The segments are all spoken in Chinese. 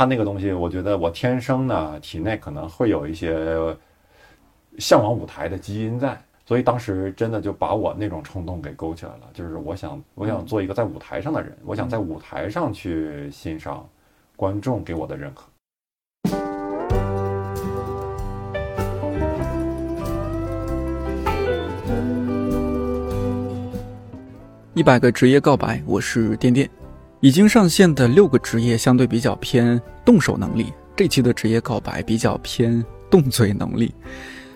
看那个东西，我觉得我天生呢体内可能会有一些向往舞台的基因在，所以当时真的就把我那种冲动给勾起来了，就是我想我想做一个在舞台上的人，我想在舞台上去欣赏观众给我的认可。一百个职业告白，我是颠颠。已经上线的六个职业相对比较偏动手能力，这期的职业告白比较偏动嘴能力。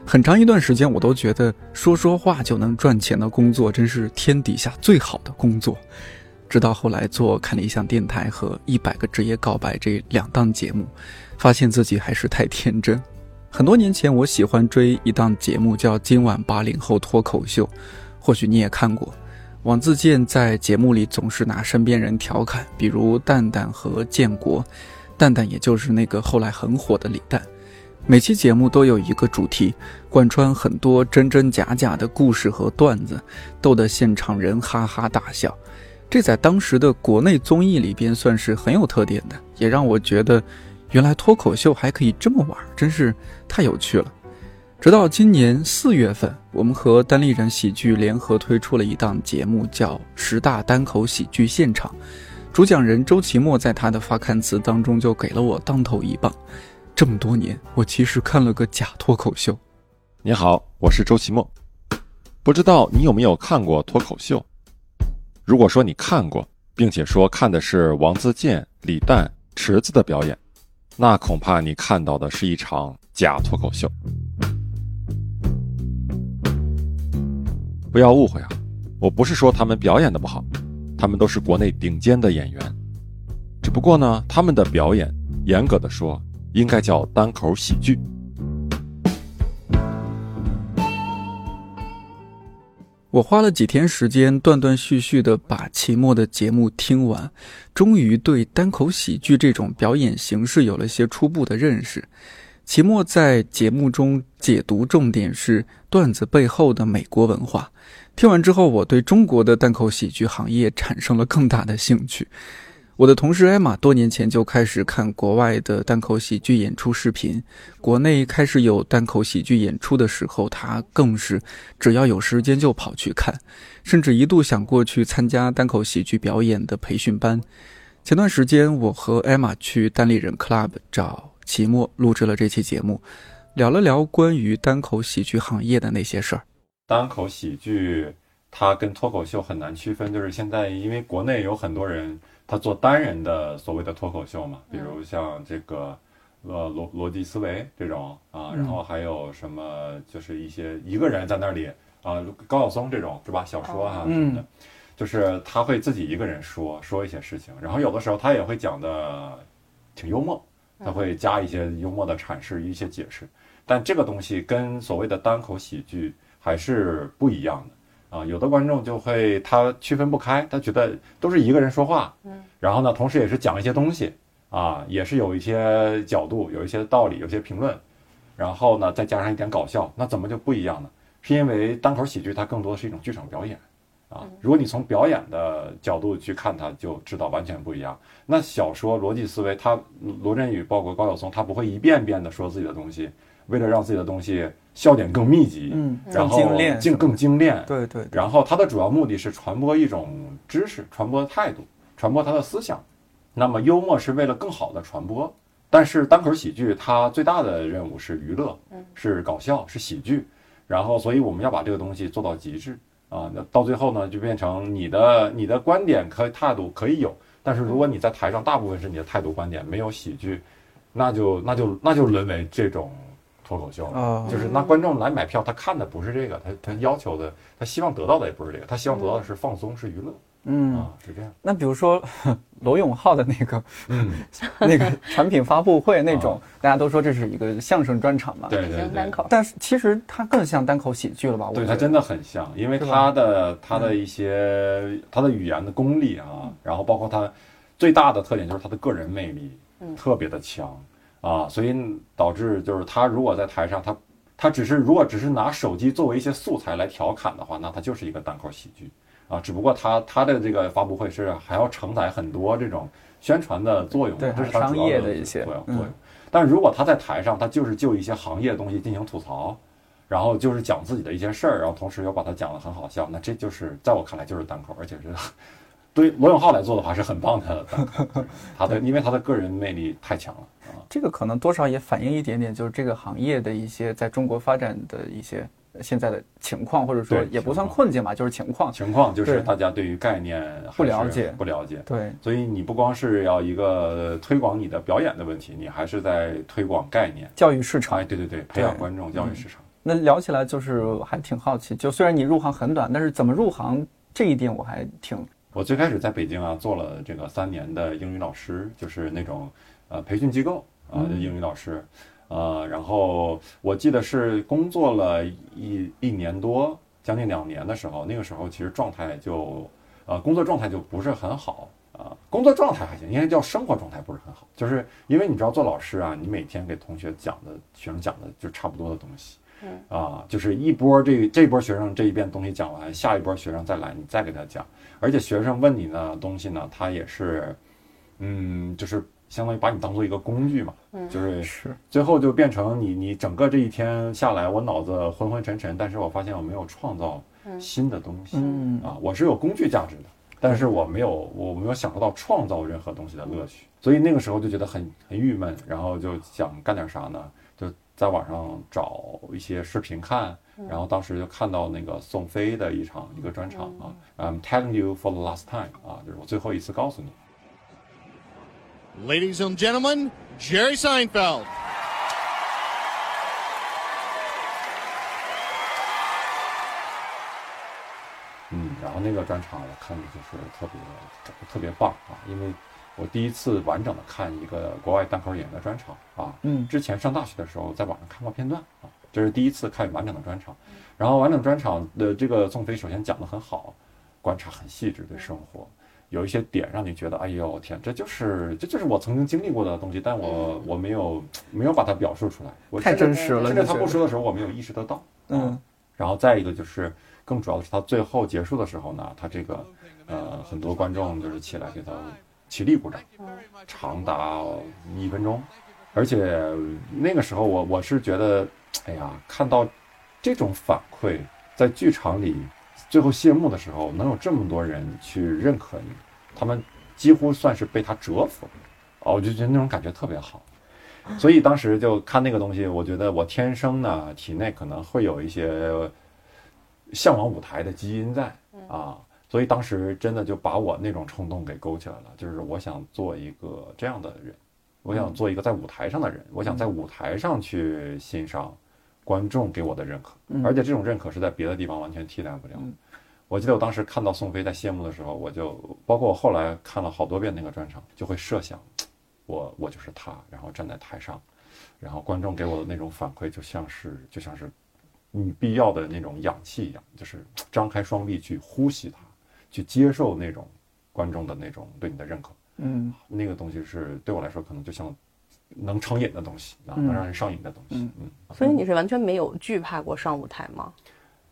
很长一段时间，我都觉得说说话就能赚钱的工作，真是天底下最好的工作。直到后来做看理想电台和一百个职业告白这两档节目，发现自己还是太天真。很多年前，我喜欢追一档节目，叫《今晚八零后脱口秀》，或许你也看过。王自健在节目里总是拿身边人调侃，比如蛋蛋和建国，蛋蛋也就是那个后来很火的李诞。每期节目都有一个主题，贯穿很多真真假假的故事和段子，逗得现场人哈哈大笑。这在当时的国内综艺里边算是很有特点的，也让我觉得，原来脱口秀还可以这么玩，真是太有趣了。直到今年四月份，我们和单立人喜剧联合推出了一档节目，叫《十大单口喜剧现场》。主讲人周奇墨在他的发刊词当中就给了我当头一棒。这么多年，我其实看了个假脱口秀。你好，我是周奇墨。不知道你有没有看过脱口秀？如果说你看过，并且说看的是王自健、李诞、池子的表演，那恐怕你看到的是一场假脱口秀。不要误会啊，我不是说他们表演的不好，他们都是国内顶尖的演员。只不过呢，他们的表演，严格的说，应该叫单口喜剧。我花了几天时间，断断续续的把期末的节目听完，终于对单口喜剧这种表演形式有了些初步的认识。期末在节目中解读重点是段子背后的美国文化。听完之后，我对中国的单口喜剧行业产生了更大的兴趣。我的同事艾玛多年前就开始看国外的单口喜剧演出视频，国内开始有单口喜剧演出的时候，他更是只要有时间就跑去看，甚至一度想过去参加单口喜剧表演的培训班。前段时间，我和艾玛去单立人 Club 找。期末录制了这期节目，聊了聊关于单口喜剧行业的那些事儿。单口喜剧它跟脱口秀很难区分，就是现在因为国内有很多人他做单人的所谓的脱口秀嘛，比如像这个呃逻逻辑思维这种啊，然后还有什么就是一些一个人在那里啊，高晓松这种是吧？小说啊什么的，就是他会自己一个人说说一些事情，然后有的时候他也会讲的挺幽默。他会加一些幽默的阐释，一些解释，但这个东西跟所谓的单口喜剧还是不一样的啊。有的观众就会他区分不开，他觉得都是一个人说话，嗯，然后呢，同时也是讲一些东西啊，也是有一些角度，有一些道理，有些评论，然后呢，再加上一点搞笑，那怎么就不一样呢？是因为单口喜剧它更多的是一种剧场表演。啊，如果你从表演的角度去看，它就知道完全不一样。那小说逻辑思维，他罗振宇包括高晓松，他不会一遍遍的说自己的东西，为了让自己的东西笑点更密集，嗯，然后精炼，更精炼，对对。然后他的主要目的是传播一种知识，传播态度，传播他的思想。那么幽默是为了更好的传播，但是单口喜剧它最大的任务是娱乐，是搞笑，是喜剧。然后，所以我们要把这个东西做到极致。啊，那到最后呢，就变成你的你的观点和态度可以有，但是如果你在台上大部分是你的态度观点，没有喜剧，那就那就那就沦为这种脱口秀了。就是那观众来买票，他看的不是这个，他他要求的，他希望得到的也不是这个，他希望得到的是放松，是娱乐。嗯。啊，是这样。那比如说 罗永浩的那个，嗯，那个产品发布会那种，大家都说这是一个相声专场嘛，对对对。但是其实它更像单口喜剧了吧？对，它真的很像，因为它的它的一些它的语言的功力啊，然后包括它最大的特点就是它的个人魅力特别的强啊，所以导致就是他如果在台上，他他只是如果只是拿手机作为一些素材来调侃的话，那他就是一个单口喜剧。啊，只不过他他的这个发布会是还要承载很多这种宣传的作用，对这是它商业的一些嗯作用作用。但如果他在台上，他就是就一些行业的东西进行吐槽，然后就是讲自己的一些事儿，然后同时又把它讲得很好笑，那这就是在我看来就是单口，而且是对罗永浩来做的话是很棒的单口，他的因为他的个人魅力太强了啊。这个可能多少也反映一点点，就是这个行业的一些在中国发展的一些现在的情况，或者说也不算困境吧，就是情况。情况就是大家对于概念不了解。不了解，对，所以你不光是要一个推广你的表演的问题，你还是在推广概念。教育市场。哎，。对对对，培养观众，教育市场。那聊起来就是还挺好奇，就虽然你入行很短，但是怎么入行这一点我还挺我最开始在北京啊，做了这个三年的英语老师，就是那种呃培训机构啊的英语老师，呃，然后我记得是工作了一一年多，将近两年的时候，那个时候其实状态就呃工作状态就不是很好啊、工作状态还行，应该叫生活状态不是很好，就是因为你知道做老师啊，你每天给同学讲的学生讲的就差不多的东西。啊，就是一波这这波学生这一遍东西讲完，下一波学生再来，你再给他讲，而且学生问你的东西呢，他也是，嗯，就是相当于把你当做一个工具嘛，就是是。最后就变成你你整个这一天下来，我脑子昏昏沉沉，但是我发现我没有创造新的东西，嗯。啊，我是有工具价值的，但是我没有我没有享受到创造任何东西的乐趣，所以那个时候就觉得很很郁闷，然后就想干点啥呢？就在网上找一些视频看，然后当时就看到那个宋飞的一场一个专场啊，I'm telling you for the last time 啊，就是我最后一次告诉你。Ladies and gentlemen, Jerry Seinfeld. 嗯，然后那个专场我看的就是特别特别棒啊，因为我第一次完整的看一个国外单口演员的专场啊，嗯之前上大学的时候在网上看过片段啊，这是第一次看完整的专场，然后完整专场的这个宋飞首先讲的很好，观察很细致对生活。有一些点让你觉得，哎呦天，这就是这就是我曾经经历过的东西，但我我没有没有把它表述出来，我太真实了甚至他不说的时候，我没有意识得到。嗯。然后再一个就是更主要的是，他最后结束的时候呢，他这个呃很多观众就是起来给他起立鼓掌，长达一分钟，而且那个时候我我是觉得，哎呀，看到这种反馈在剧场里最后谢幕的时候，能有这么多人去认可你，他们几乎算是被他折服了，哦，我就觉得那种感觉特别好。所以当时就看那个东西，我觉得我天生呢体内可能会有一些向往舞台的基因在啊，所以当时真的就把我那种冲动给勾起来了，就是我想做一个这样的人，我想做一个在舞台上的人，我想在舞台上去欣赏观众给我的认可，而且这种认可是在别的地方完全替代不了。我记得我当时看到宋飞在谢幕的时候，我就包括我后来看了好多遍那个专场，就会设想，我我就是他，然后站在台上，然后观众给我的那种反馈就像是就像是你必要的那种氧气一样，就是张开双臂去呼吸它，去接受那种观众的那种对你的认可。嗯那个东西是对我来说可能就像能成瘾的东西啊，能让人上瘾的东西。嗯嗯所以你是完全没有惧怕过上舞台吗？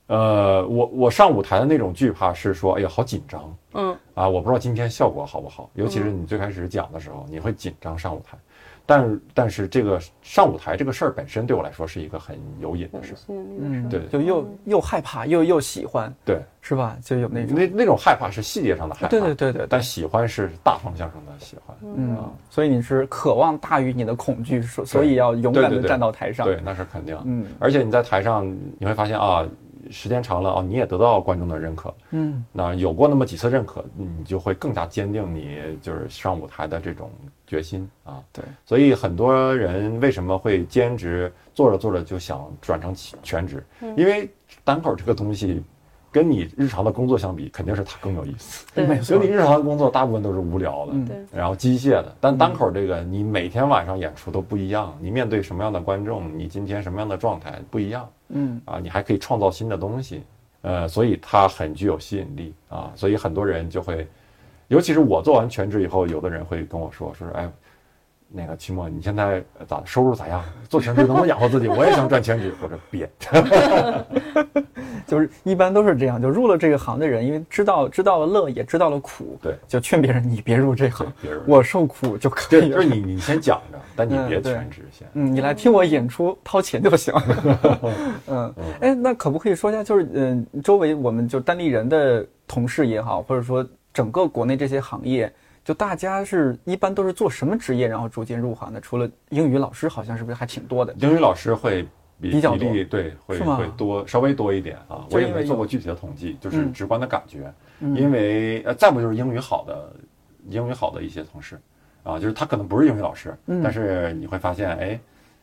呃，我我上舞台的那种惧怕是说，哎呀，好紧张嗯啊！我不知道今天效果好不好，尤其是你最开始讲的时候，你会紧张上舞台。但但是这个上舞台这个事儿本身对我来说是一个很有瘾的事儿。吸引力的嗯，是对就又又害怕又又喜欢，对，是吧？就有那种那那种害怕是细节上的害怕，对对对对对但喜欢是大方向上的喜欢。嗯啊，所以你是渴望大于你的恐惧，所所以要勇敢的站到台上。对，那是肯定。嗯而且你在台上你会发现啊，时间长了哦，你也得到观众的认可。嗯那有过那么几次认可，你就会更加坚定你就是上舞台的这种决心啊。对，所以很多人为什么会兼职，做着做着就想转成全职？因为单口这个东西，跟你日常的工作相比，肯定是它更有意思。对没错所以你日常的工作大部分都是无聊的，嗯对然后机械的。但单口这个，你每天晚上演出都不一样，你面对什么样的观众，你今天什么样的状态不一样。嗯啊，你还可以创造新的东西，呃，所以它很具有吸引力啊，所以很多人就会，尤其是我做完全职以后，有的人会跟我说，说是哎，那个期末你现在咋收入咋样？做全职能不能养活自己？我也想赚全职。我说别，就是一般都是这样，就入了这个行的人，因为知道知道了乐，也知道了苦，对，就劝别人你别入这行，别人我受苦就可以了。就是你你先讲着，但你 别全职先。嗯，你来听我演出，掏钱就行。嗯，哎，那可不可以说一下，就是嗯、周围我们就单立人的同事也好，或者说整个国内这些行业，就大家是一般都是做什么职业，然后逐渐入行的？除了英语老师，好像是不是还挺多的？英语老师会比比较比例对会会多稍微多一点啊，我也没做过具体的统计，就是嗯。直观的感觉。嗯。因为呃，再不就是英语好的英语好的一些同事。啊，就是他可能不是英语老师，嗯。但是你会发现，哎，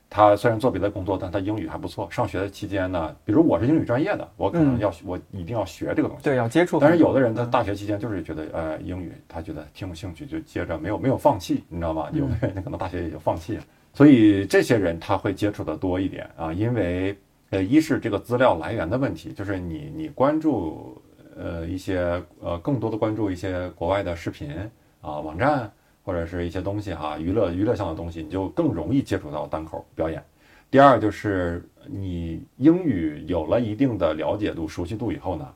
他虽然做别的工作，但他英语还不错。上学的期间呢，比如我是英语专业的，我可能嗯要、我一定要学这个东西。对，要接触。但是有的人他嗯大学期间就是觉得呃英语他觉得挺有兴趣，就接着没有没有放弃，你知道吗？有的人可能大学也就放弃了，所以这些人他会接触的多一点啊，因为呃一是这个资料来源的问题，就是你你关注呃一些呃更多的关注一些国外的视频啊网站或者是一些东西哈、娱乐娱乐项的东西，你就更容易接触到单口表演。第二就是你英语有了一定的了解度、熟悉度以后呢，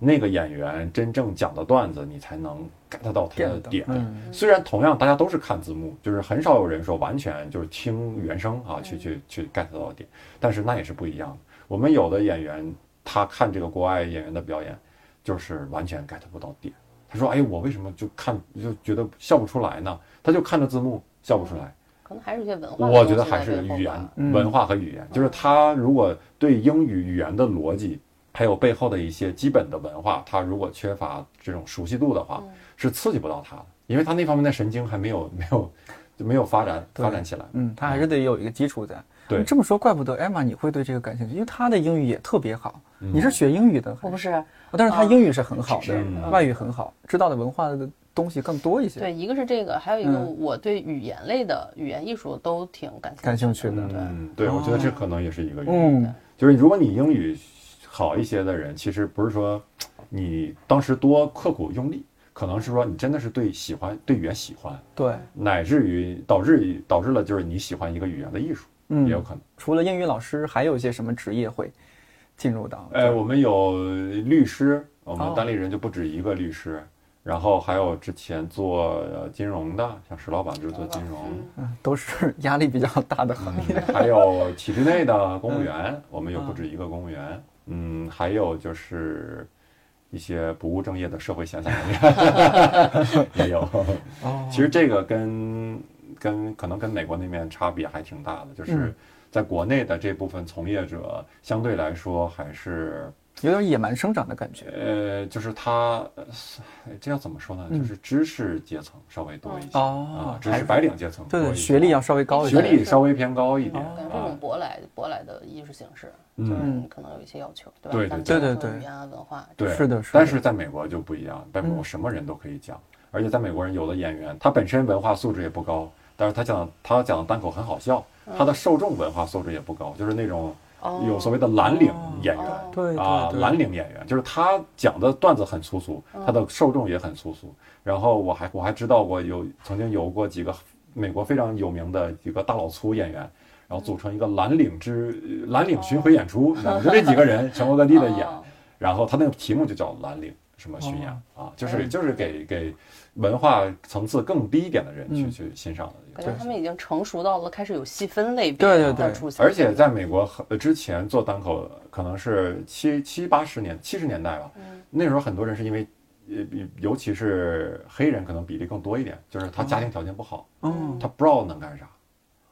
那个演员真正讲的段子，你才能 get 到他的点。嗯虽然同样大家都是看字幕，就是很少有人说完全就是听原声啊去去去 get 到点，但是那也是不一样的。我们有的演员他看这个国外演员的表演，就是完全 get 不到点。他说：“哎，我为什么就看就觉得笑不出来呢？他就看着字幕笑不出来。”可能还是一些文化我觉得还是语言、嗯文化和语言，就是他如果对英语语言的逻辑，还有背后的一些基本的文化，他如果缺乏这种熟悉度的话，是刺激不到他的，因为他那方面的神经还没有没有就没有发展发展起来。嗯，他还是得有一个基础在。这么说，怪不得艾玛你会对这个感兴趣，因为她的英语也特别好。嗯。你是学英语的，我不是，哦但是她英语是很好的，外语很好，知道的文化的东西更多一些。对，一个是这个，还有一个嗯。我对语言类的语言艺术都挺感感兴趣的兴趣对，嗯，对，我觉得这可能也是一个原因。嗯。就是如果你英语好一些的人，其实不是说你当时多刻苦用力，可能是说你真的是对喜欢对语言喜欢，对，乃至于导致于导致了就是你喜欢一个语言的艺术，嗯也有可能。除了英语老师，还有一些什么职业会进入到？呃，我们有律师，我哦们单立人就不止一个律师，然后还有之前做呃金融的，像石老板就是做金融，嗯都是压力比较大的行业。还有体制内的 公务员，我们有不止一个公务员，嗯，还有就是一些不务正业的社会闲散人员也有。哦其实这个跟跟可能跟美国那边差别还挺大的，就是嗯在国内的这部分从业者相对来说还是。有点野蛮生长的感觉。呃，就是他，呃这要怎么说呢？就是知识阶层稍微多一些、嗯哦啊，知识白领阶层对学历要稍微高一点学。历稍微偏高一点啊感觉这种。舶来舶来的艺术形式，嗯可能有一些要求，对吧？对对对对对语言啊、文化，对，是的是的但是在美国就不一样，在美国嗯什么人都可以讲，而且在美国人有的演员他本身文化素质也不高，但是他讲他讲的单口很好笑，他的受众文化素质也不高，就是那种哦有所谓的蓝领演员。啊，蓝领演员就是他讲的段子很粗俗，他的受众也很粗俗。然后我还我还知道过有曾经有过几个美国非常有名的几个大老粗演员，然后组成一个蓝领之蓝领巡回演出，你知道吗就这几个人全国各地的演，哦然后他那个题目就叫蓝领什么巡演啊，就是就是给给文化层次更低一点的人去嗯。去欣赏的感觉他们已经成熟到了开始有细分类别对对对。出现，而且在美国之前做单口，可能是七七八十年七十年代吧，那时候很多人是因为，呃，尤其是黑人可能比例更多一点，就是他家庭条件不好，嗯。他不知道能干啥，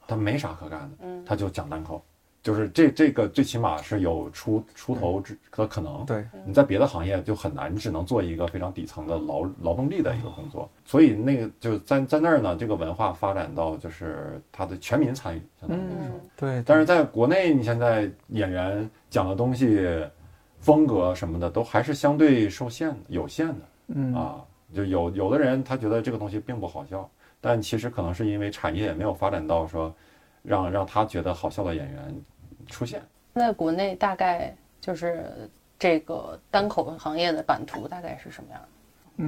他没啥可干的，他就讲单口，就是这这个最起码是有出出头之的可能。对，你在别的行业就很难，你只能做一个非常底层的劳劳动力的一个工作，所以那个就在在那儿呢，这个文化发展到就是它的全民参与，相当于说。嗯，对。但是在国内，你现在演员讲的东西、风格什么的，都还是相对受限的、有限的嗯啊。就有有的人他觉得这个东西并不好笑，但其实可能是因为产业也没有发展到说让让他觉得好笑的演员出现。在国内大概就是这个单口行业的版图大概是什么样的？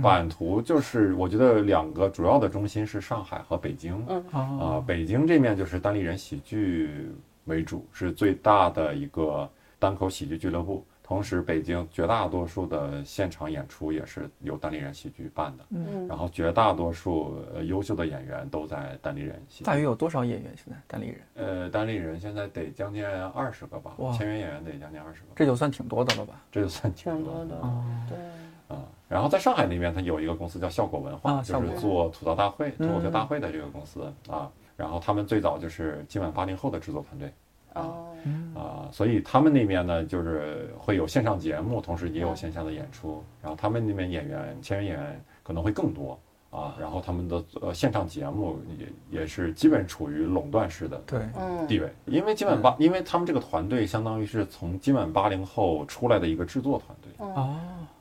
版图就是我觉得两个主要的中心是上海和北京。嗯啊啊，北京这面就是单立人喜剧为主，是最大的一个单口喜剧俱乐部。同时，北京绝大多数的现场演出也是由单立人喜剧办的，嗯。然后绝大多数呃优秀的演员都在单立人喜剧。大约有多少演员？现在单立人？呃，单立人现在得将近二十个吧哇，签约演员得将近二十个，这就算挺多的了吧？这就算挺挺多的对，啊，然后在上海那边，它有一个公司叫效果文化，就是做吐槽大会、脱口秀嗯大会的这个公司啊。然后他们最早就是今晚八零后的制作团队哦，啊，所以他们那边呢，就是会有线上节目，同时也有线下的演出。然后他们那边演员签约演员可能会更多啊。然后他们的呃线上节目也也是基本处于垄断式的对，嗯，地位，因为今晚八，因为他们这个团队相当于是从今晚八零后出来的一个制作团队。哦，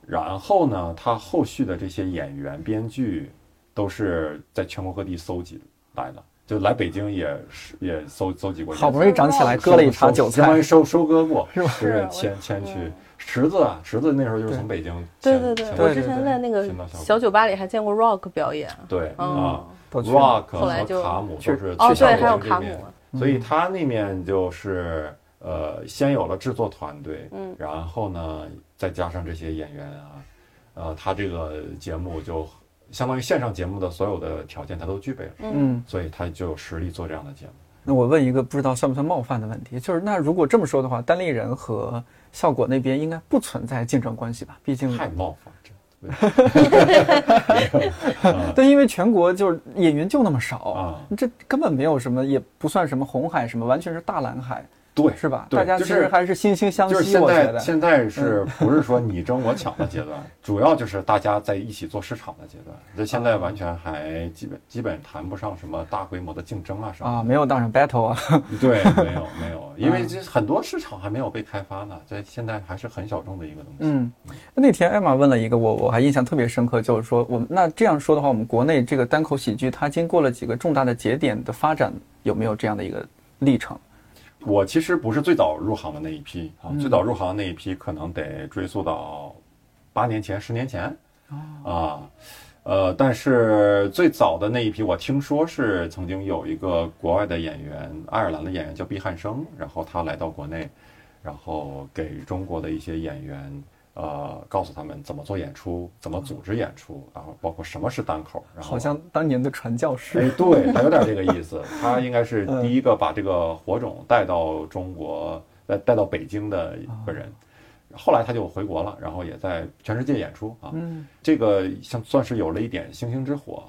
然后呢，他后续的这些演员、编剧都是在全国各地搜集来的，就来北京也是也搜搜集过，好不容易长起来，割了一茬韭菜，相当于收收割过，是吧就是是迁迁去嗯池子啊，池子那时候就是从北京对对对，我之前在那个小酒吧里还见过 Rock 表演，对嗯啊，Rock 后来就和卡姆就是哦，对，还有卡姆这边，嗯所以他那面就是呃，先有了制作团队，嗯然后呢，再加上这些演员啊，呃，他这个节目就相当于线上节目的所有的条件他都具备了，嗯。所以他就有实力做这样的节目。那我问一个不知道算不算冒犯的问题，就是那如果这么说的话，单立人和效果那边应该不存在竞争关系吧？毕竟太冒犯，真 对，因为全国就是演员就那么少啊，这根本没有什么，也不算什么红海什么，完全是大蓝海，对，是吧？大家其就是实还是惺惺相惜，就是现。在现在是不是说你争我抢的阶段？主要就是大家在一起做市场的阶段。这现在完全还基本基本谈不上什么大规模的竞争啊什么啊，没有当上 battle 啊，对，没有没有，因为这很多市场还没有被开发呢，这现在还是很小众的一个东西。嗯，那天艾玛问了一个我我还印象特别深刻，就是说我们那这样说的话，我们国内这个单口喜剧它经过了几个重大的节点的发展，有没有这样的一个历程？我其实不是最早入行的那一批啊，嗯最早入行的那一批可能得追溯到八年前、十年前啊。呃，但是最早的那一批，我听说是曾经有一个国外的演员，爱尔兰的演员叫毕汉生，然后他来到国内，然后给中国的一些演员，呃，告诉他们怎么做演出，怎么组织演出，然后包括什么是单口，然后好像当年的传教士。哎，对他有点这个意思，他应该是嗯第一个把这个火种带到中国，带带到北京的一个人。后来他就回国了，然后也在全世界演出啊。嗯这个像算是有了一点星星之火。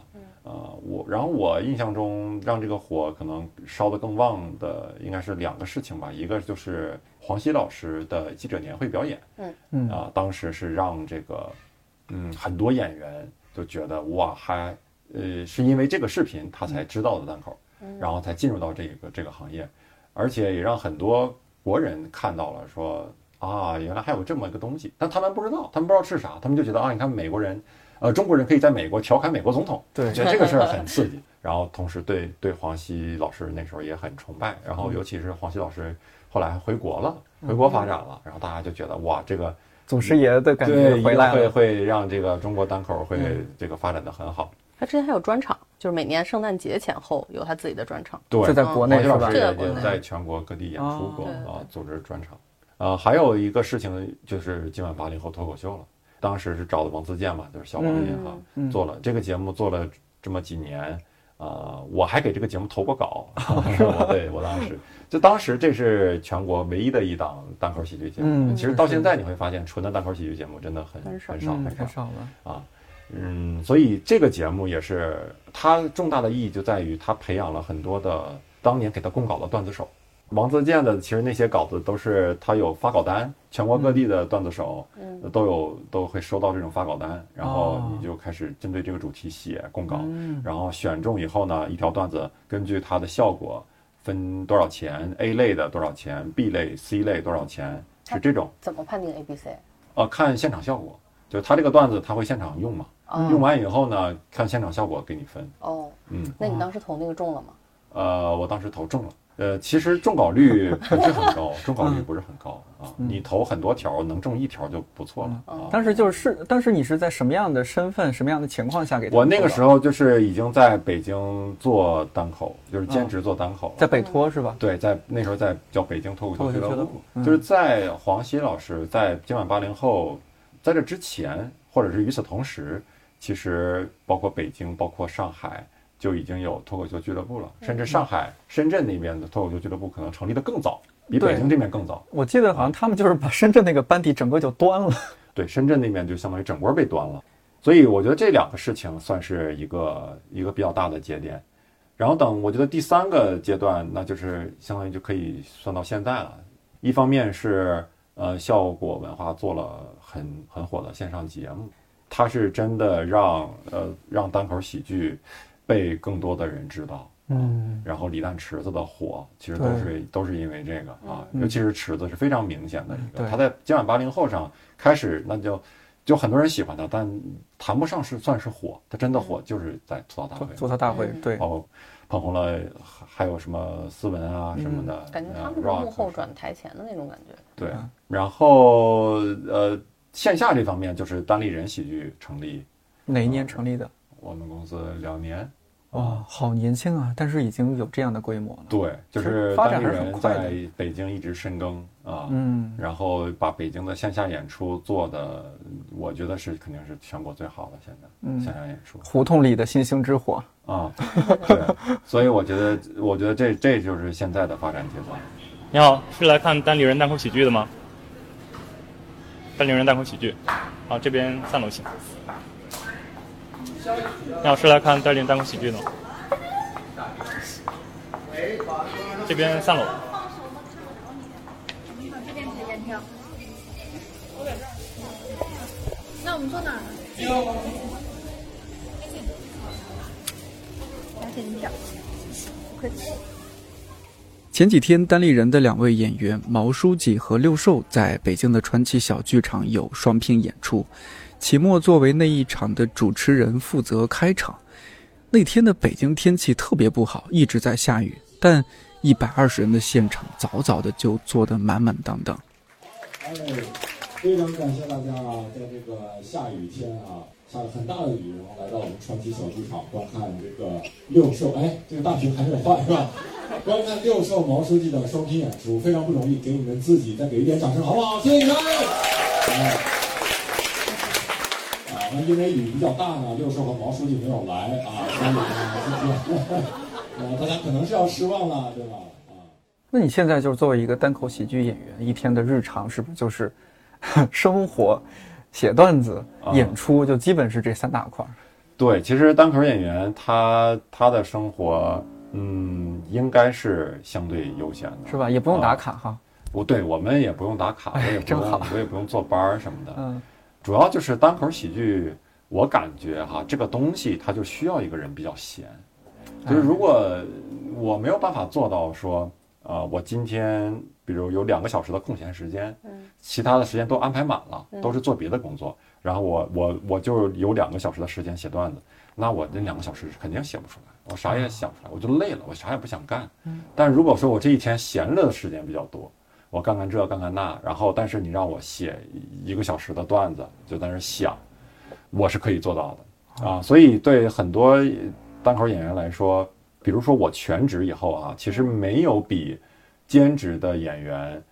呃，我然后我印象中让这个火可能烧得更旺的应该是两个事情吧，一个就是黄西老师的记者年会表演，嗯。啊，当时是让这个嗯很多演员都觉得哇，还呃是因为这个视频他才知道的单口，然后才进入到这个这个行业，而且也让很多国人看到了说啊，原来还有这么一个东西，但他们不知道，他们不知道是啥，他们就觉得啊，你看美国人，呃，中国人可以在美国调侃美国总统，对觉得这个事儿很刺激。然后同时对对黄西老师那时候也很崇拜，然后尤其是黄西老师后来回国了，回国发展了，然后大家就觉得哇，这个祖师爷的感觉对会回来了。会让这个中国单口会嗯这个发展的很好。他之前还有专场，就是每年圣诞节前后有他自己的专场。对，这在国内是吧？也这在国内也在全国各地演出过啊，组织专场。呃，还有一个事情就是今晚八零后脱口秀了，当时是找的王自健嘛，就是小王爷哈，嗯做了这个节目做了这么几年。呃，我还给这个节目投过稿，我对我当时就当时这是全国唯一的一档单口喜剧节目。嗯其实到现在你会发现，纯的单口喜剧节目真的很很少很少嗯，少。了。啊，嗯，所以这个节目也是它重大的意义就在于它培养了很多的当年给他供稿的段子手。王自健的其实那些稿子都是他有发稿单，全国各地的段子手嗯都有都会收到这种发稿单，然后哦你就开始针对这个主题写供稿，嗯然后选中以后呢，一条段子根据它的效果分多少钱，A 类的多少钱，B 类、C 类多少钱，是这种。怎么判定 A、B、C？呃，看现场效果，就是他这个段子他会现场用嘛，哦用完以后呢，看现场效果给你分。哦，嗯，那你当时投那个中了吗？呃，我当时投中了，呃，其实中稿率不是很高，中稿率嗯不是很高啊。你投很多条，能中一条就不错了嗯啊。当时就是，当时你是在什么样的身份、什么样的情况下给我那个时候就是已经在北京做单口，就是兼职做单口了。在北托是吧？对，在那时候在叫北京脱口秀俱乐部就是在黄西老师在今晚八零后，在这之前，或者是与此同时，其实包括北京，包括上海。就已经有脱口秀俱乐部了，甚至上海、深圳那边的脱口秀俱乐部可能成立的更早，比北京这边更早。我记得好像他们就是把深圳那个班底整个就端了。对，深圳那边就相当于整个被端了，所以我觉得这两个事情算是一个一个比较大的节点。然后等我觉得第三个阶段，那就是相当于就可以算到现在了。一方面是呃效果文化做了很很火的线上节目，它是真的让呃让单口喜剧被更多的人知道。嗯，然后李诞池子的火，其实都是都是因为这个啊，嗯。尤其是池子是非常明显的一个，他在今晚八零后上开始，那就就很多人喜欢他，但谈不上是算是火，他真的火就是在吐槽大会，吐槽大会嗯。对。包括捧红了还有什么斯文啊什么的，嗯感觉他呃们是幕后转台前的那种感觉。对嗯，然后呃线下这方面就是单立人喜剧成立，哪一年成立的？我们公司两年，哇，好年轻啊！但是已经有这样的规模了。对，就是发展人还是很快的在北京一直深耕啊，嗯，然后把北京的线下演出做的，我觉得是肯定是全国最好的。现在、嗯线下演出胡同里的星星之火。啊，对，所以我觉得，我觉得这这就是现在的发展阶段。你好，是来看单立人单口喜剧的吗？单立人单口喜剧，好，这边三楼请。你好，是来看单立人单口喜剧的？这边三楼。这边直接跳。那我们坐哪儿呢？来，给您跳。不客气。前几天，单立人的两位演员毛书记和六兽在北京的传奇小剧场有双拼演出。齐墨作为那一场的主持人负责开场。那天的北京天气特别不好，一直在下雨，但一百二十人的现场早早的就坐得满满当当。哎，非常感谢大家啊，在这个下雨天啊，下了很大的雨，然后来到我们传奇小剧场观看这个六兽，哎，这个大屏还没有换是吧？观看六兽毛书记的双拼演出，非常不容易，给你们自己再给一点掌声好不好？谢谢你们。哎，那因为雨比较大呢，六叔和毛书记没有来啊，所以呢，今天，呃，大家可能是要失望了，对吧？啊。那你现在就是作为一个单口喜剧演员，一天的日常是不是就是 生活、写段子、啊演出，就基本是这三大块儿？对，其实单口演员他他的生活，嗯，应该是相对悠闲的，是吧？也不用打啊卡哈。不对，我们也不用打卡，我哎也不用，我也不用坐班儿什么的。嗯主要就是单口喜剧，我感觉哈，这个东西它就需要一个人比较闲。就是如果我没有办法做到说，呃，我今天比如有两个小时的空闲时间，嗯其他的时间都安排满了，嗯都是做别的工作，然后我我我就有两个小时的时间写段子，那我那两个小时肯定写不出来，我啥也想不出来，我就累了，我啥也不想干。但如果说我这一天闲着的时间比较多，我干干这干干那，然后但是你让我写一个小时的段子，就在那儿想，我是可以做到的啊。所以对很多单口演员来说，比如说我全职以后啊，其实没有比兼职的演员，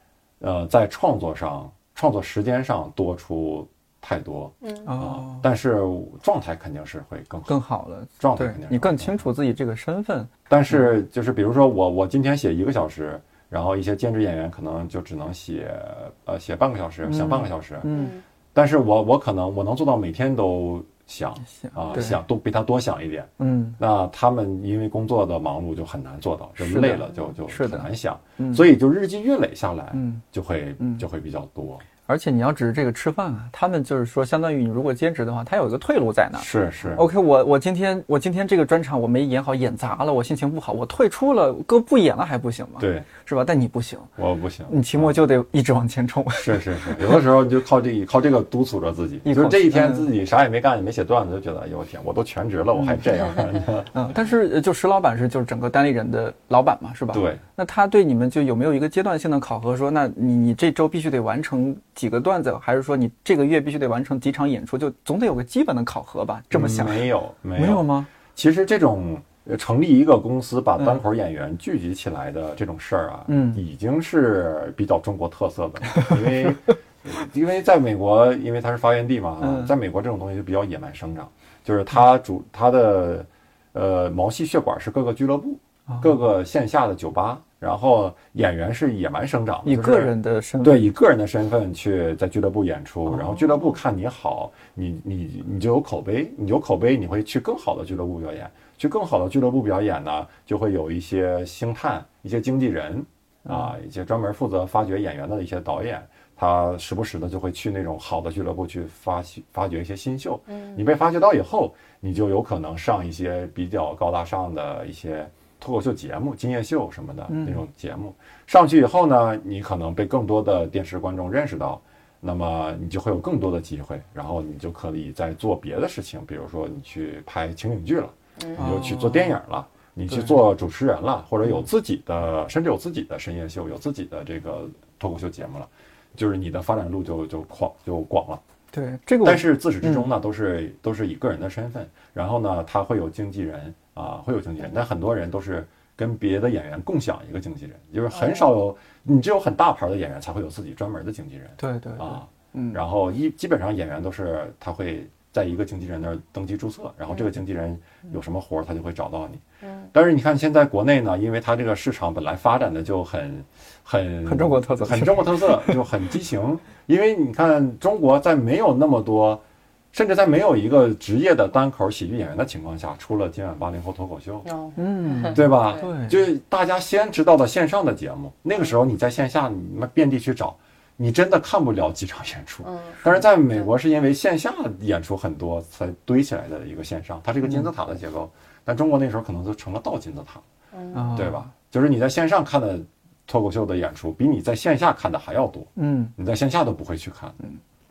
呃，在创作上、创作时间上多出太多嗯啊哦，，但是状态肯定是会更好。更好的。状态肯定是你更清楚自己这个身份。但是就是比如说我我今天写一个小时，然后一些兼职演员可能就只能写呃写半个小时，想半个小时，嗯，但是我我可能我能做到每天都想想啊对想多比他多想一点。嗯那他们因为工作的忙碌就很难做到，就是累了就就很难想，嗯，所以就日积月累下来嗯就会嗯就会比较多。而且你要指着这个吃饭啊，他们就是说，相当于你如果兼职的话，他有一个退路在那儿。是是 OK，我我今天我今天这个专场我没演好，演砸了，我心情不好，我退出了，哥不演了还不行吗？，对，是吧？但你不行，我不行，你期末就得一直往前冲。是是是，有的时候你就靠这靠这个督促着自己，一口就是这一天自己啥也没干，也没写段子，就觉得哎呦我天，我都全职了，我还这样。嗯，但是呃就石老板是就是整个单立人的老板嘛，是吧？对。那他对你们就有没有一个阶段性的考核，说那你你这周必须得完成几个段子，还是说你这个月必须得完成几场演出，就总得有个基本的考核吧？这么想？没有没没有吗？其实这种呃成立一个公司，把单口演员聚集起来的这种事儿啊，嗯已经是比较中国特色的了，因为因为在美国，因为它是发源地嘛，嗯在美国这种东西就比较野蛮生长，就是它主它的呃毛细血管是各个俱乐部、哦各个线下的酒吧，然后演员是野蛮生长以个人的身份，对，以个人的身份去在俱乐部演出，哦。然后俱乐部看你好，你你你就有口碑，你有口碑，你会去更好的俱乐部表演，去更好的俱乐部表演呢，就会有一些星探、一些经纪人啊，一些专门负责发掘演员的一些导演，他时不时的就会去那种好的俱乐部去发发掘一些新秀。嗯。你被发掘到以后，你就有可能上一些比较高大上的一些脱口秀节目、今夜秀什么的嗯那种节目。上去以后呢，你可能被更多的电视观众认识到，那么你就会有更多的机会，然后你就可以再做别的事情，比如说你去拍情景剧了，你就去做电影了。你去做主持人了，或者有自己的，甚至有自己的深夜秀，有自己的这个脱口秀节目了，就是你的发展路就就广就广了。对这个我，但是自始至终呢，都是都是以个人的身份，然后呢，他会有经纪人啊，会有经纪人，但很多人都是跟别的演员共享一个经纪人，就是很少有，你只有很大牌的演员才会有自己专门的经纪人对对对，啊，嗯，然后一基本上演员都是他会在一个经纪人那儿登记注册，然后这个经纪人有什么活儿他就会找到你。嗯，但是你看现在国内呢，因为它这个市场本来发展的就很很很中国特色很中国特色，就很畸形。因为你看中国在没有那么多，甚至在没有一个职业的单口喜剧演员的情况下，出了今晚八零后脱口秀，哦，嗯，对吧？对，就是大家先知道的线上的节目，那个时候你在线下你们遍地去找，你真的看不了几场演出。嗯，但是在美国是因为线下演出很多才堆起来的一个线上，它是一个金字塔的结构。但中国那时候可能就成了倒金字塔，啊对？吧？就是你在线上看的脱口秀的演出，比你在线下看的还要多，嗯，你在线下都不会去看。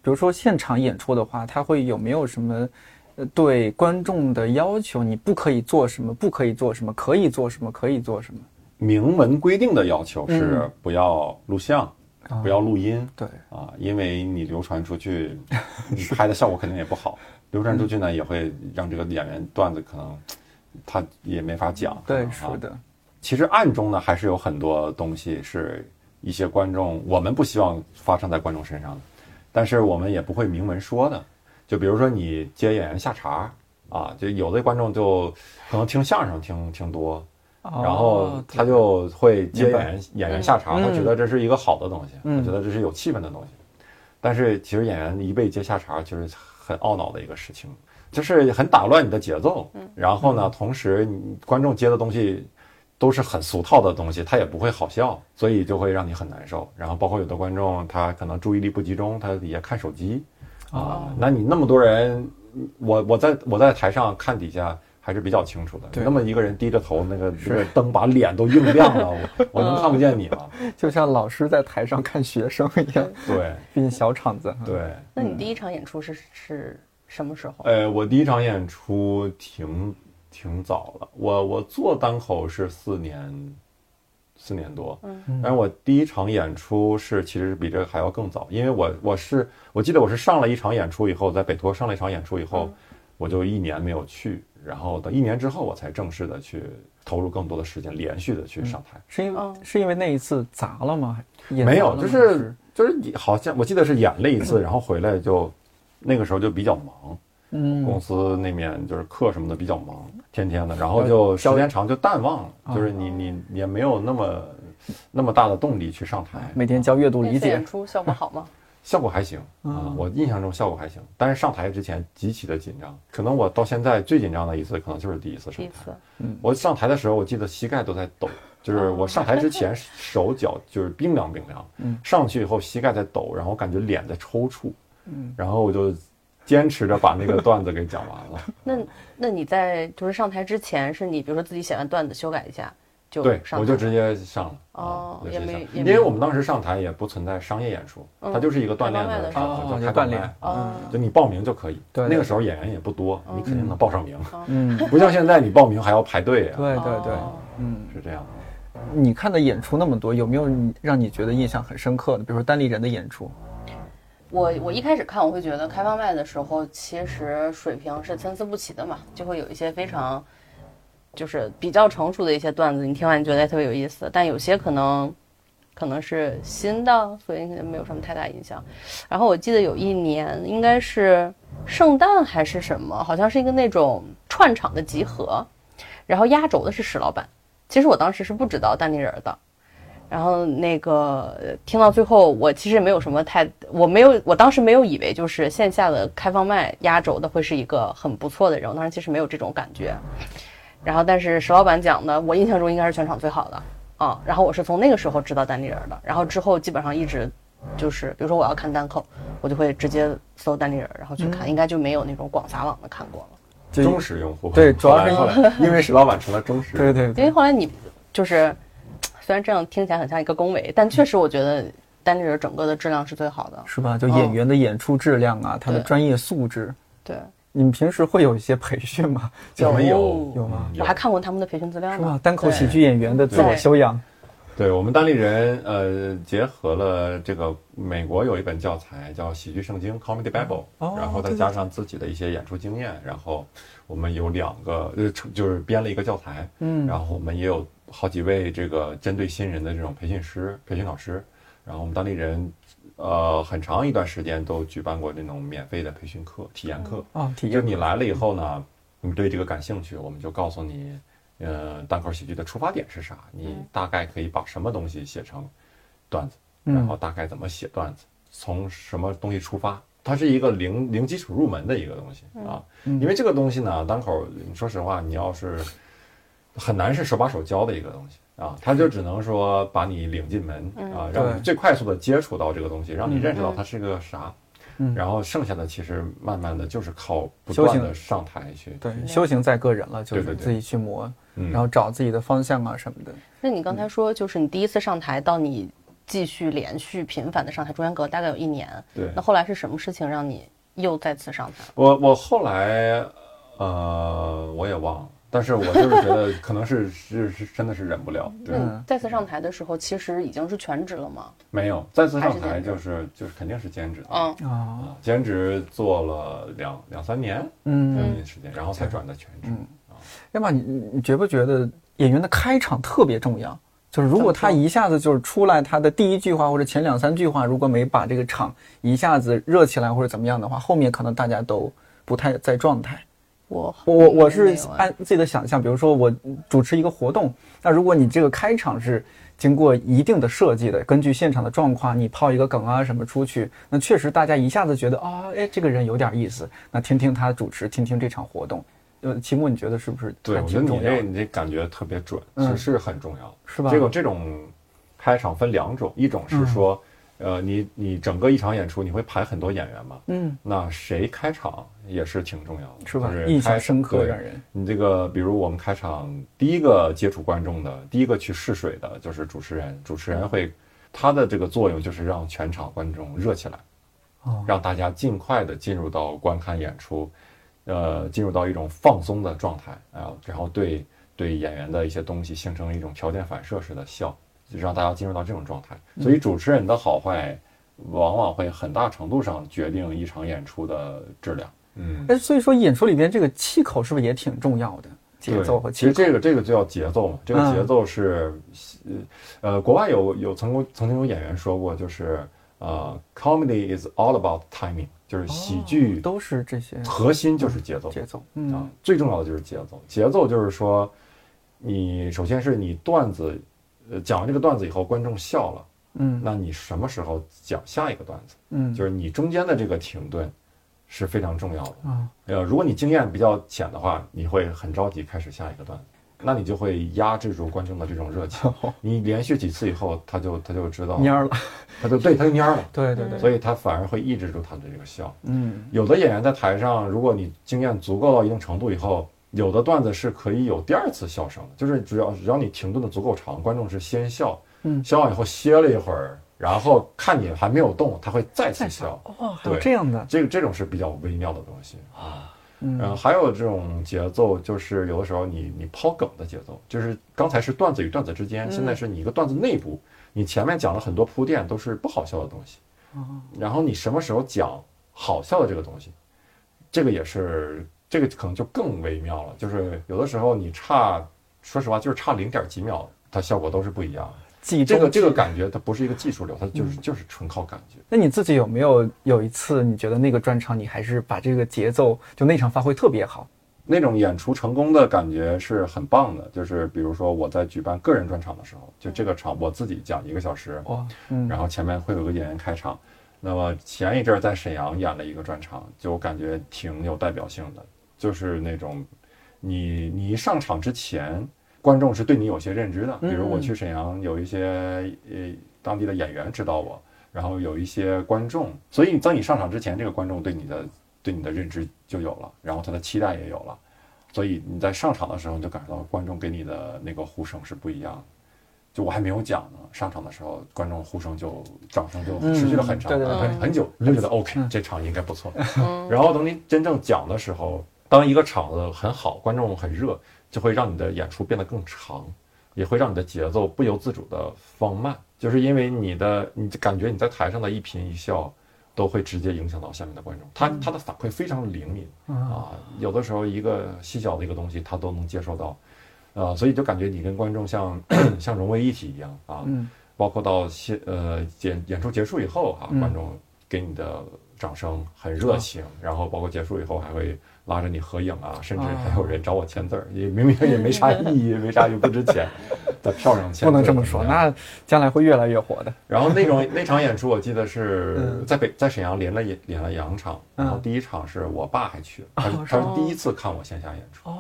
比如说现场演出的话，它会有没有什么？呃，对观众的要求，你不可以做什么，不可以做什么，可以做什么，可以做什么。明文规定的要求是嗯不要录像，啊不要录音对，啊，因为你流传出去，你拍的效果肯定也不好。流传出去呢，也会让这个演员段子可能他也没法讲。对，啊是的，其实暗中呢，还是有很多东西是一些观众我们不希望发生在观众身上的，但是我们也不会明文说的。就比如说你接演员下茬啊，就有的观众就可能听相声听听多，然后哦他就会接演员演员下茬，嗯他觉得这是一个好的东西，嗯他觉得这是有气氛的东西。但是其实演员一被接下茬，就是很懊恼的一个事情，就是很打乱你的节奏。然后呢，同时你观众接的东西都是很俗套的东西，它也不会好笑，所以就会让你很难受。然后包括有的观众他可能注意力不集中，他底下看手机啊哦，那你那么多人，我我在我在台上看底下。还是比较清楚的，对那么一个人低着头，那个那个灯把脸都映亮了，我我能看不见你吗？就像老师在台上看学生一样，对毕竟小场子。，对，那你第一场演出是是什么时候？呃，我第一场演出挺挺早了，我我做单口是四年，四年多，嗯。但是我第一场演出是其实比这个还要更早，因为我我是我记得我是上了一场演出以后，在北托上了一场演出以后，我就一年没有去，然后等一年之后我才正式的去投入更多的时间，连续的去上台。是因为、哦是因为那一次砸了吗？演没有，就是就是你好像我记得是演了一次，然后回来就那个时候就比较忙，公嗯，司那面就是课什么的比较忙，天天的，然后就时间长就淡忘了，啊就是你你也没有那么那么大的动力去上台，每天教阅读理解演，出效果好吗？效果还行啊嗯，我印象中效果还行，但是上台之前极其的紧张，可能我到现在最紧张的一次可能就是第一次上台。第一次，我上台的时候，我记得膝盖都在抖，就是我上台之前 手脚就是冰凉冰凉，嗯。上去以后膝盖在抖，然后感觉脸在抽搐，嗯。然后我就坚持着把那个段子给讲完了。那那你在就是上台之前，是你比如说自己写完段子修改一下就对，上台我就直接上了。哦也没因为我们当时上台也不存在商业演出，嗯它就是一个锻炼的时场候合，哦就锻炼叫开麦。哦就你报名就可以，对对那个时候演员也不多，你肯定能报上名，嗯，不像现在你报名还要排队啊，对对对哦，嗯。是这样。你看的演出那么多，有没有你让你觉得印象很深刻的？比如说单立人的演出，我我一开始看，我会觉得开放麦的时候，其实水平是参差不齐的嘛，就会有一些非常就是比较成熟的一些段子，你听完觉得特别有意思，但有些可能可能是新的，所以可能没有什么太大影响。然后我记得有一年应该是圣诞还是什么，好像是一个那种串场的集合，然后压轴的是史老板。其实我当时是不知道单立人的，然后那个呃听到最后，我其实也没有什么太，我没有，我当时没有以为就是线下的开放麦压轴的会是一个很不错的人，我当时其实没有这种感觉。然后，但是石老板讲的，我印象中应该是全场最好的啊。然后我是从那个时候知道单立人的，然后之后基本上一直就是，比如说我要看单口，我就会直接搜单立人，然后去看，应该就没有那种广撒网的看过了。忠实用户，对主要是 因为石老板成了忠实，对对因为后来你就是，虽然这样听起来很像一个恭维，但确实我觉得单立人整个的质量是最好的。是吧？就演员的演出质量啊，他的专业素质，对，你们平时会有一些培训吗？我们有有有吗嗯我还看过他们的培训资料呢是吧？。单口喜剧演员的自我修养，对我们单立人，呃，结合了这个美国有一本教材叫《喜剧圣经》（Comedy Bible），、哦然后再加上自己的一些演出经验，然后我们有两个，呃，就是编了一个教材，嗯然后我们也有好几位这个针对新人的这种培训师、培训老师，然后我们当地人，呃，很长一段时间都举办过这种免费的培训课、体验课，啊，体就验你来了以后呢，你对这个感兴趣，我们就告诉你，呃，单口喜剧的出发点是啥，你大概可以把什么东西写成段子，嗯。然后大概怎么写段子，从什么东西出发，它是一个零零基础入门的一个东西啊。嗯。因为这个东西呢，单口，你说实话，你要是很难是手把手教的一个东西啊，他就只能说把你领进门啊，让你最快速的接触到这个东西，让你认识到它是个啥。嗯然后剩下的其实慢慢的就是靠不修行断的上台去，对修行在个人了，就是自己去磨，嗯然后找自己的方向啊什么的。那你刚才说，就是你第一次上台到你继续连续频繁的上台，中间隔大概有一年。对那后来是什么事情让你又再次上台？我我后来呃我也忘了，但是我就是觉得 可能是是是真的是忍不了，对，嗯再次上台的时候，其实已经是全职了吗？没有再次上台就是就是肯定是兼职的嗯，啊，啊，兼职做了两两三年嗯，么一时间，然后才转的全职。要么你你你觉不觉得演员的开场特别重要？就是如果他一下子就是出来，他的第一句话或者前两三句话，如果没把这个场一下子热起来或者怎么样的话，后面可能大家都不太在状态。我我我我是按自己的想象，比如说我主持一个活动，那如果你这个开场是经过一定的设计的，根据现场的状况，你抛一个梗啊什么出去，那确实大家一下子觉得啊，哎，这个人有点意思，那听听他主持，听听这场活动。呃，齐木，你觉得是不是对，还我觉得你？这你这感觉特别准，嗯是是很重要的。是吧？这个这种开场分两种，一种是说，呃，你你整个一场演出你会排很多演员嘛，嗯，那谁开场也是挺重要的，是吧就？印象开深刻对让人。你这个，比如我们开场第一个接触观众的，第一个去试水的就是主持人，主持人会他的这个作用就是让全场观众热起来，哦让大家尽快的进入到观看演出，呃，进入到一种放松的状态啊、然后对对演员的一些东西形成一种条件反射式的笑，就让大家进入到这种状态。所以主持人的好坏，往往会很大程度上决定一场演出的质量。嗯。哎，所以说演出里边这个气口是不是也挺重要的？节奏和对其实。这个这个就叫节奏嘛，这个嗯节奏是，呃，国外有有曾经曾经有演员说过，就是呃，comedy is all about timing，就是喜剧都是这些核心就是节奏节奏。啊嗯，最重要的就是节奏。节奏就是说，你首先是你段子，呃，讲完这个段子以后，观众笑了，嗯那你什么时候讲下一个段子？嗯，就是你中间的这个停顿是非常重要的。啊，呃，如果你经验比较浅的话，你会很着急开始下一个段子。那你就会压制住观众的这种热情。你连续几次以后，他就他就知道，蔫儿了，他就对他就蔫儿了，对对对，所以他反而会抑制住他的这个笑。嗯有的演员在台上，如果你经验足够到一定程度以后，有的段子是可以有第二次笑声的，就是只要只要你停顿的足够长，观众是先笑，嗯。笑完以后歇了一会儿，然后看你还没有动，他会再次笑。哦，还有对这样的。这个这种是比较微妙的东西。啊。嗯嗯，还有这种节奏，就是有的时候你你抛梗的节奏，就是刚才是段子与段子之间，现在是你一个段子内部，你前面讲了很多铺垫，都是不好笑的东西，然后你什么时候讲好笑的这个东西，这个也是这个可能就更微妙了，就是有的时候你差，说实话就是差零点几秒，它效果都是不一样的。记这个这个感觉它不是一个技术流，它就是就是纯靠感觉。那你自己有没有有一次你觉得那个专场你还是把这个节奏就那场发挥特别好？那种演出成功的感觉是很棒的，就是比如说我在举办个人专场的时候，就这个场我自己讲一个小时，哇，嗯，然后前面会有个演员开场。那么前一阵儿在沈阳演了一个专场，就感觉挺有代表性的，就是那种你你一上场之前，观众是对你有些认知的，比如我去沈阳有一些呃当地的演员知道我，然后有一些观众，所以当你上场之前，这个观众对你的对你的认知就有了，然后他的期待也有了，所以你在上场的时候，你就感受到观众给你的那个呼声是不一样的。就我还没有讲呢，上场的时候，观众呼声就掌声就持续了很长，对对对很很久，你就觉得 OK，这场应该不错。然后等你真正讲的时候，当一个场子很好，观众很热，就会让你的演出变得更长，也会让你的节奏不由自主的放慢，就是因为你的你感觉你在台上的一颦一笑。都会直接影响到下面的观众，他他的反馈非常灵敏啊，有的时候一个细小的一个东西他都能接受到，呃，所以就感觉你跟观众像 像融为一体一样啊，嗯。包括到现呃演演出结束以后啊，嗯。观众给你的掌声很热情，然后包括结束以后还会拉着你合影啊，甚至还有人找我签字儿，也明明也没啥意义，没啥又不值钱，在票上签不能这么说，那将来会越来越火的。然后那种那场演出，我记得是嗯。在北在沈阳连了演连了两场，然后嗯第一场是我爸还去了，他他是第一次看我线下演出，哦，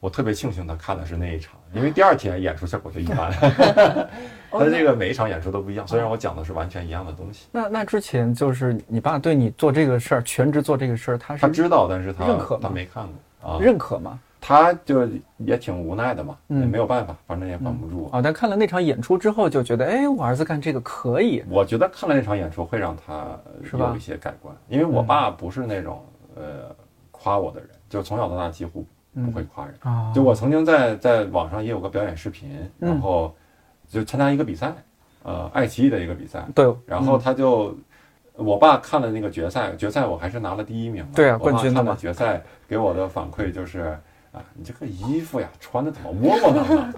我特别庆幸他看的是那一场，因为第二天演出效果就一般。他这个每一场演出都不一样，虽然我讲的是完全一样的东西，那那之前就是你爸对你做这个事儿，全职做这个事儿，他是他知道，但是他认可吗他没看过啊，认可吗？他就也挺无奈的嘛，嗯也没有办法，反正也管不住。啊，但看了那场演出之后，就觉得，哎，我儿子干这个可以。我觉得看了那场演出会让他有一些改观，因为我爸不是那种呃夸我的人，就从小到大几乎不会夸人。啊，就我曾经在在网上也有个表演视频，嗯然后就参加一个比赛，呃，爱奇艺的一个比赛，对，然后嗯他就。我爸看了那个决赛，决赛我还是拿了第一名嘛。对啊我爸看了冠军的嘛决赛给我的反馈就是，啊，你这个衣服呀，穿的怎么窝窝囊囊？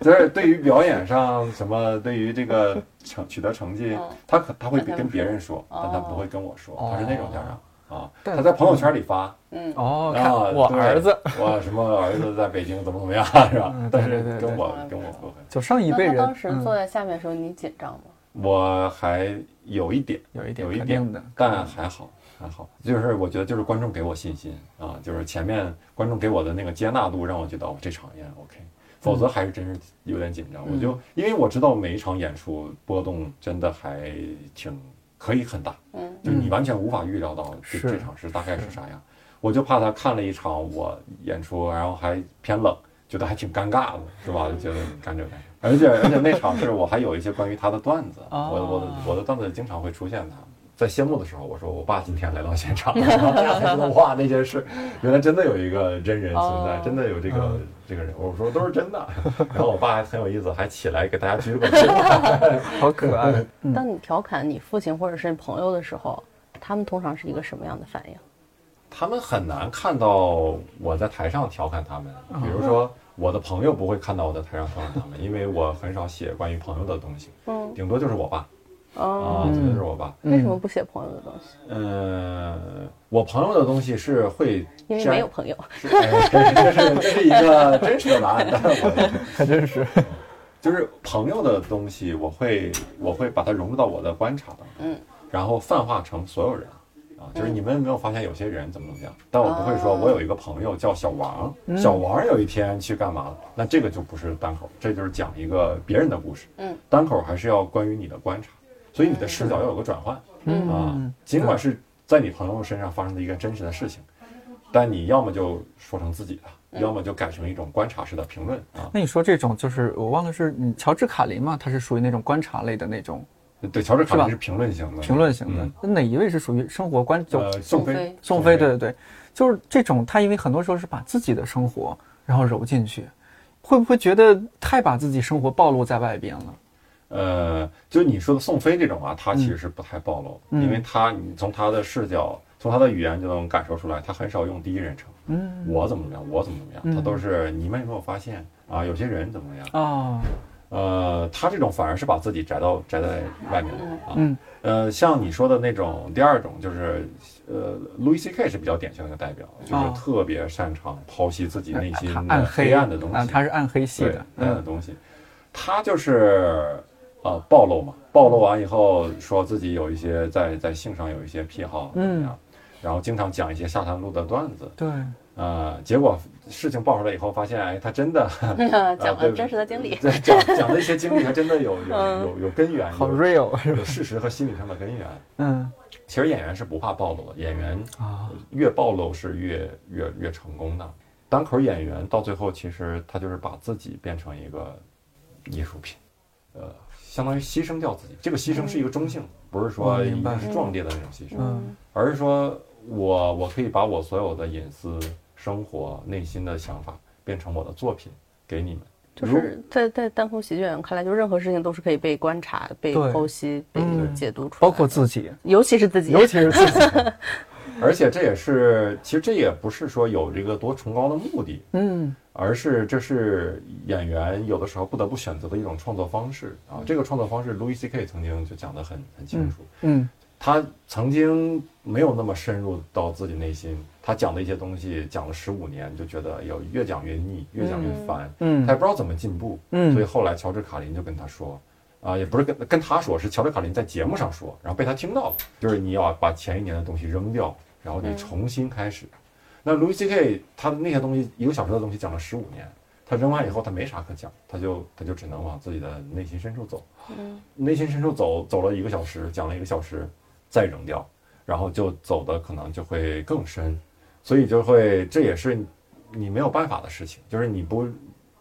就是对于表演上什么，对于这个成取得成绩嗯，他可他会跟别人说，说但他不会跟我说，哦他是那种家长啊。但他在朋友圈里发，嗯，哦，啊看我儿子，我什么儿子在北京怎么怎么样 是吧嗯？但是对对对跟我跟我不会，就上一辈人，当时嗯坐在下面的时候，你紧张吗？我还有一点，有一点有一点的，但还好还好，就是我觉得就是观众给我信心啊，就是前面观众给我的那个接纳度让我觉得哦这场也 OK，否则还是真是有点紧张。我就因为我知道每一场演出波动真的还挺可以很大，嗯就你完全无法预料到这是这场是大概是啥样。我就怕他看了一场我演出，然后还偏冷，觉得还挺尴尬的，是吧？就觉得你干这干这。而且 而且那场是我还有一些关于他的段子，哦我我的我的段子经常会出现他。在谢幕的时候，我说我爸今天来到现场，然后大家才知道哇那件事原来真的有一个真人存在，哦真的有这个嗯这个人。我说都是真的。然后我爸还很有意思，还起来给大家鞠个 躬。好可爱。嗯当你调侃你父亲或者是你朋友的时候，他们通常是一个什么样的反应？他们很难看到我在台上调侃他们，比如说我的朋友不会看到我在台上调侃他们，因为我很少写关于朋友的东西，嗯，顶多就是我爸啊，哦，就是我爸。为什么不写朋友的东西？嗯，我朋友的东西是会因为没有朋友。这是这是一个真实的答案，但是我还真是，就是朋友的东西，我会我会把它融入到我的观察当中，嗯，然后泛化成所有人，啊，就是你们有没有发现有些人怎么怎么样？但我不会说哦我有一个朋友叫小王，小王有一天去干嘛了？那这个就不是单口，这就是讲一个别人的故事。嗯，单口还是要关于你的观察，所以你的视角要有个转换。嗯啊，尽管是在你朋友身上发生的一个真实的事情，但你要么就说成自己的，要么就改成一种观察式的评论啊。那你说这种就是我忘了是你乔治卡林嘛？他是属于那种观察类的那种对，乔治卡林是评论型的，评论型的嗯。那哪一位是属于生活观？就呃，宋飞飞，宋飞，对对对，就是这种，他因为很多时候是把自己的生活然后揉进去，会不会觉得太把自己生活暴露在外边了？呃，就你说的宋飞这种啊，他其实是不太暴露，嗯因为他你从他的视角，从他的语言就能感受出来，他很少用第一人称，嗯我怎么怎么样，我怎么怎么样，嗯他都是你们有没有发现啊？有些人怎么样？哦，呃，他这种反而是把自己宅到宅在外面的啊。嗯呃，像你说的那种第二种，就是呃，Louis C.K. 是比较典型的一个代表，就是哦特别擅长剖析自己内心黑黑暗的东西。啊，他是暗黑系的，暗的嗯东西，他就是呃暴露嘛，暴露完以后说自己有一些在在性上有一些癖好嗯，然后经常讲一些下三路的段子，对，呃，结果事情爆出来以后，发现哎，他真的 讲对了真实的经历。对讲讲的一些经历，还真的有有嗯有有根源，好有 real 是吧？有事实和心理上的根源。嗯其实演员是不怕暴露的，演员啊，越暴露是越越越成功的。单口演员到最后，其实他就是把自己变成一个艺术品，呃，相当于牺牲掉自己。这个牺牲是一个中性，不是说一我明白。定是壮烈的那种牺牲，嗯。而是说我我可以把我所有的隐私、生活、内心的想法变成我的作品给你们。就是在在单口喜剧演员看来，就任何事情都是可以被观察、被剖析、被嗯。解读出来的，包括自己，尤其是自己，尤其是自己，而且这也是，其实这也不是说有这个多崇高的目的，嗯而是这是演员有的时候不得不选择的一种创作方式啊。这个创作方式，Louis C.K. 曾经就讲得很很清楚。嗯他曾经没有那么深入到自己内心，他讲的一些东西讲了十五年，就觉得有越讲越腻，越讲越烦，嗯他也不知道怎么进步。嗯所以后来乔治卡林就跟他说，啊，也不是跟跟他说，是乔治卡林在节目上说，然后被他听到了，就是你要把前一年的东西扔掉，然后你重新开始。那 Louis C.K. 他的那些东西，一个小时的东西讲了十五年，他扔完以后他没啥可讲，他就他就只能往自己的内心深处走。嗯内心深处走走了一个小时，讲了一个小时，再扔掉，然后就走的可能就会更深，所以就会这也是你没有办法的事情，就是你不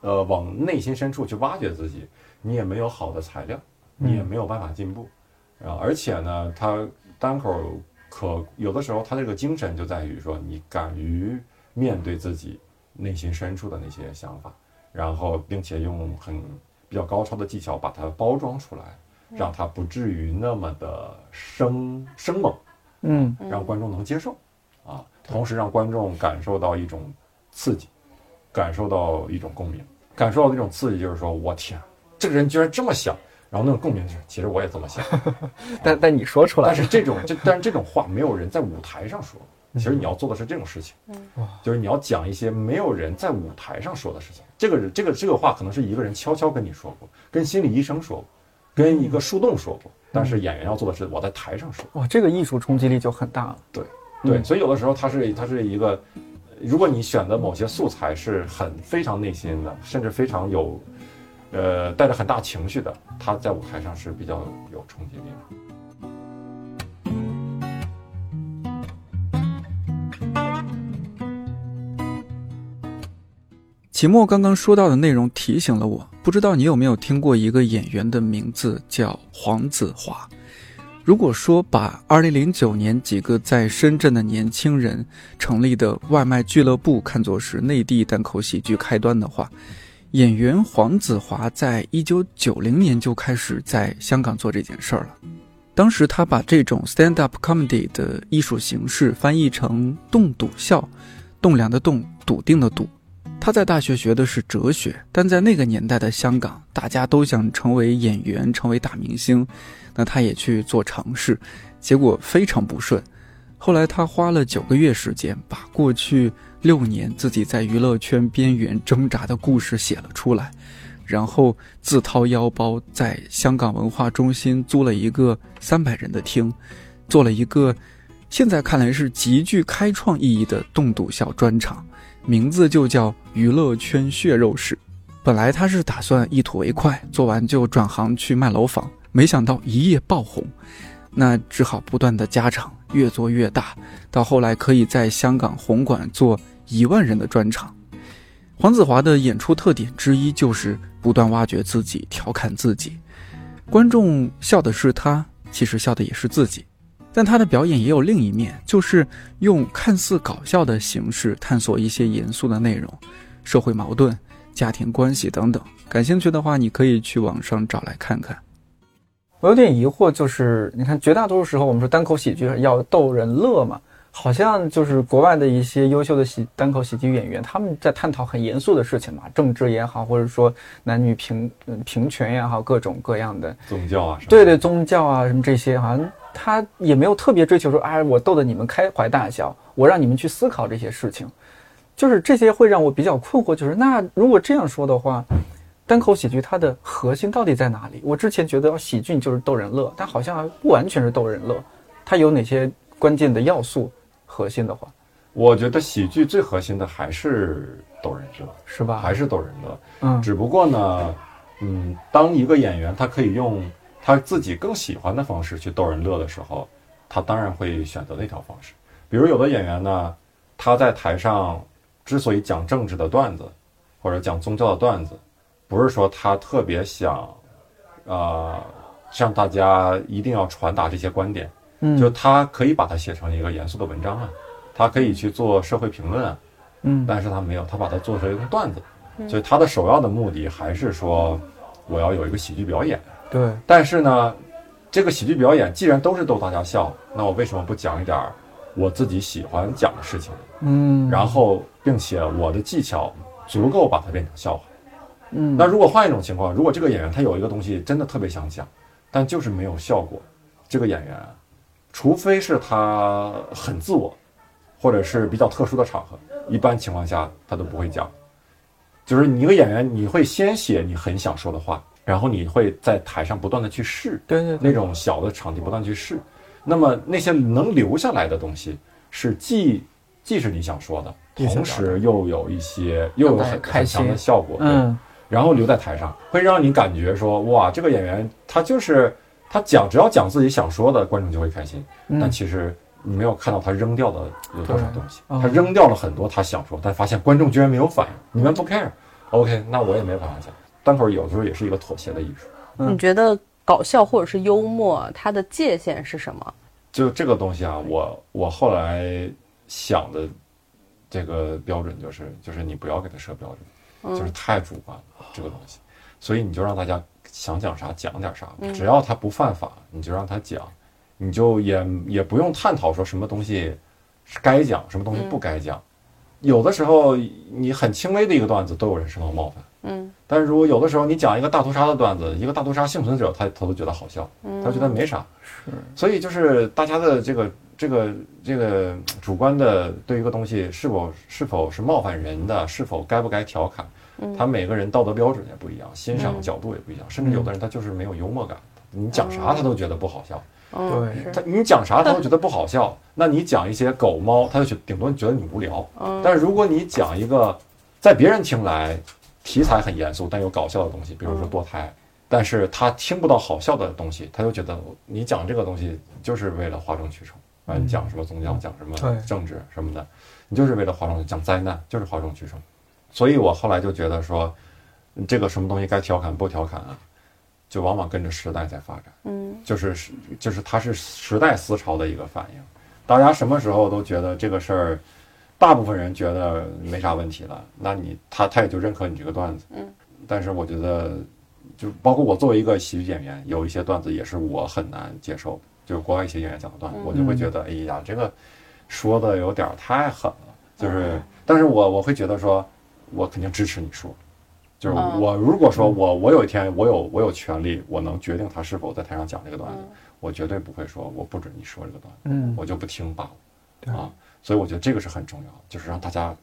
呃往内心深处去挖掘自己，你也没有好的材料，你也没有办法进步，啊，而且呢，他单口可有的时候他这个精神就在于说你敢于面对自己内心深处的那些想法，然后并且用很比较高超的技巧把它包装出来，让它不至于那么的生生猛，嗯。让观众能接受，啊，同时让观众感受到一种刺激，感受到一种共鸣，感受到那种刺激就是说我天，这个人居然这么想，然后那种共鸣是其实我也这么想，但但你说出来但是这种这但是这种话没有人在舞台上说。其实你要做的是这种事情，就是你要讲一些没有人在舞台上说的事情。这个这个这个话可能是一个人悄悄跟你说过，跟心理医生说过，跟一个树洞说过。但是演员要做的是我在台上说。哇，这个艺术冲击力就很大了。对，嗯对，所以有的时候它是它是一个，如果你选的某些素材是很非常内心的，甚至非常有，呃，带着很大情绪的，他在舞台上是比较有冲击力的。齐墨刚刚说到的内容提醒了我，不知道你有没有听过一个演员的名字叫黄子华。如果说把2009年几个在深圳的年轻人成立的外卖俱乐部看作是内地单口喜剧开端的话，演员黄子华在1990年就开始在香港做这件事儿了。当时他把这种 stand-up comedy 的艺术形式翻译成“栋笃笑”，栋梁的栋，笃定的笃。他在大学学的是哲学，但在那个年代的香港，大家都想成为演员，成为大明星，那他也去做尝试，结果非常不顺。后来他花了九个月时间，把过去六年自己在娱乐圈边缘挣扎的故事写了出来，然后自掏腰包在香港文化中心租了一个三百人的厅，做了一个现在看来是极具开创意义的栋笃笑专场，名字就叫“娱乐圈血肉史”。本来他是打算一吐为快，做完就转行去卖楼房，没想到一夜爆红，那只好不断的加场，越做越大，到后来可以在香港红馆做一万人的专场。黄子华的演出特点之一就是不断挖掘自己，调侃自己，观众笑的是他，其实笑的也是自己。但他的表演也有另一面，就是用看似搞笑的形式探索一些严肃的内容，社会矛盾、家庭关系等等。感兴趣的话，你可以去网上找来看看。我有点疑惑，就是你看，绝大多数时候我们说单口喜剧要逗人乐嘛，好像就是国外的一些优秀的喜单口喜剧演员，他们在探讨很严肃的事情嘛，政治也好，或者说男女平嗯平权也好，各种各样的宗教啊什么。对对，宗教啊什么这些，好像他也没有特别追求说，哎，我逗得你们开怀大笑，我让你们去思考这些事情，就是这些会让我比较困惑，就是那如果这样说的话，单口喜剧它的核心到底在哪里？我之前觉得喜剧就是逗人乐，但好像不完全是逗人乐，它有哪些关键的要素？核心的话，我觉得喜剧最核心的还是逗人乐，是吧？还是逗人乐。嗯，只不过呢，嗯，当一个演员他可以用他自己更喜欢的方式去逗人乐的时候，他当然会选择那条方式。比如有的演员呢，他在台上之所以讲政治的段子，或者讲宗教的段子，不是说他特别想，呃，向大家一定要传达这些观点。嗯，就他可以把它写成一个严肃的文章啊，他可以去做社会评论啊，嗯，但是他没有，他把它做成一个段子，所以他的首要的目的还是说，我要有一个喜剧表演。对，但是呢，这个喜剧表演既然都是逗大家笑，那我为什么不讲一点我自己喜欢讲的事情？嗯，然后并且我的技巧足够把它变成笑话。嗯，那如果换一种情况，如果这个演员他有一个东西真的特别想讲，但就是没有效果，这个演员。除非是他很自我，或者是比较特殊的场合，一般情况下他都不会讲。就是你一个演员，你会先写你很想说的话，然后你会在台上不断的去试，对对，那种小的场地不断去试。那么那些能留下来的东西，是既既是你想说的，同时又有一些又有很很强的效果，嗯，然后留在台上，会让你感觉说哇，这个演员他就是。他讲只要讲自己想说的，观众就会开心。但其实你没有看到他扔掉的有多少东西，他扔掉了很多他想说，但发现观众居然没有反应。你们不 care。OK，那我也没办法讲。单口有时候也是一个妥协的艺术。你觉得搞笑或者是幽默，它的界限是什么？就这个东西啊，我我后来想的这个标准就是，就是你不要给他设标准，就是太主观了这个东西，所以你就让大家。想讲啥讲点啥，只要他不犯法，你就让他讲，你就也也不用探讨说什么东西是该讲，什么东西不该讲。有的时候你很轻微的一个段子都有人受到冒犯，嗯，但是如果有的时候你讲一个大屠杀的段子，一个大屠杀幸存者他他都觉得好笑，他觉得没啥，是，所以就是大家的这个这个这个主观的对一个东西是否是否是冒犯人的，是否该不该调侃。他每个人道德标准也不一样，欣赏角度也不一样，甚至有的人他就是没有幽默感，你讲啥他都觉得不好笑。对，他你讲啥他都觉得不好笑。那你讲一些狗猫，他就觉顶多觉得你无聊。但是如果你讲一个在别人听来题材很严肃但又搞笑的东西，比如说堕胎，但是他听不到好笑的东西，他就觉得你讲这个东西就是为了哗众取宠。啊，你讲什么宗教，讲什么政治什么的，你就是为了哗众讲灾难，就是哗众取宠。所以我后来就觉得说，这个什么东西该调侃不调侃啊，就往往跟着时代在发展。嗯，就是是就是它是时代思潮的一个反应。大家什么时候都觉得这个事儿，大部分人觉得没啥问题了，那你他他也就认可你这个段子。嗯，但是我觉得，就包括我作为一个喜剧演员，有一些段子也是我很难接受的，就是国外一些演员讲的段子，我就会觉得，哎呀，这个说的有点太狠了。就是，但是我我会觉得说。我肯定支持你说，就是我如果说我我有一天我有我有权利，我能决定他是否在台上讲这个段子，我绝对不会说我不准你说这个段子，嗯，我就不听罢了，啊，所以我觉得这个是很重要，就是让大家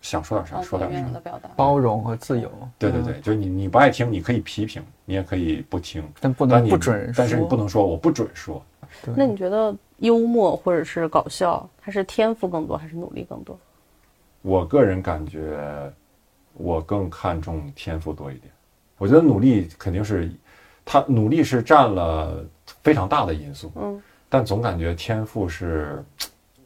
想说点啥说点啥，包容和自由，对对对，就是你你不爱听，你可以批评，你也可以不听，但不能不准，但是你不能说我不准说。那你觉得幽默或者是搞笑，它是天赋更多还是努力更多？我个人感觉，我更看重天赋多一点。我觉得努力肯定是，他努力是占了非常大的因素，嗯，但总感觉天赋是，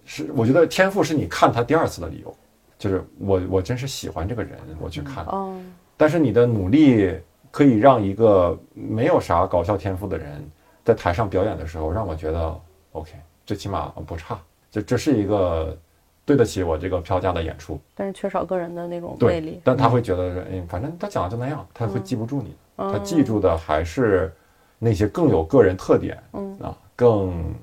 是我觉得天赋是你看他第二次的理由，就是我我真是喜欢这个人，我去看。哦，但是你的努力可以让一个没有啥搞笑天赋的人在台上表演的时候，让我觉得 OK，最起码不差，就这是一个对得起我这个票价的演出。但是缺少个人的那种魅力，。但他会觉得说，哎，反正他讲的就那样，他会记不住你，嗯他记住的还是那些更有个人特点，嗯啊，更，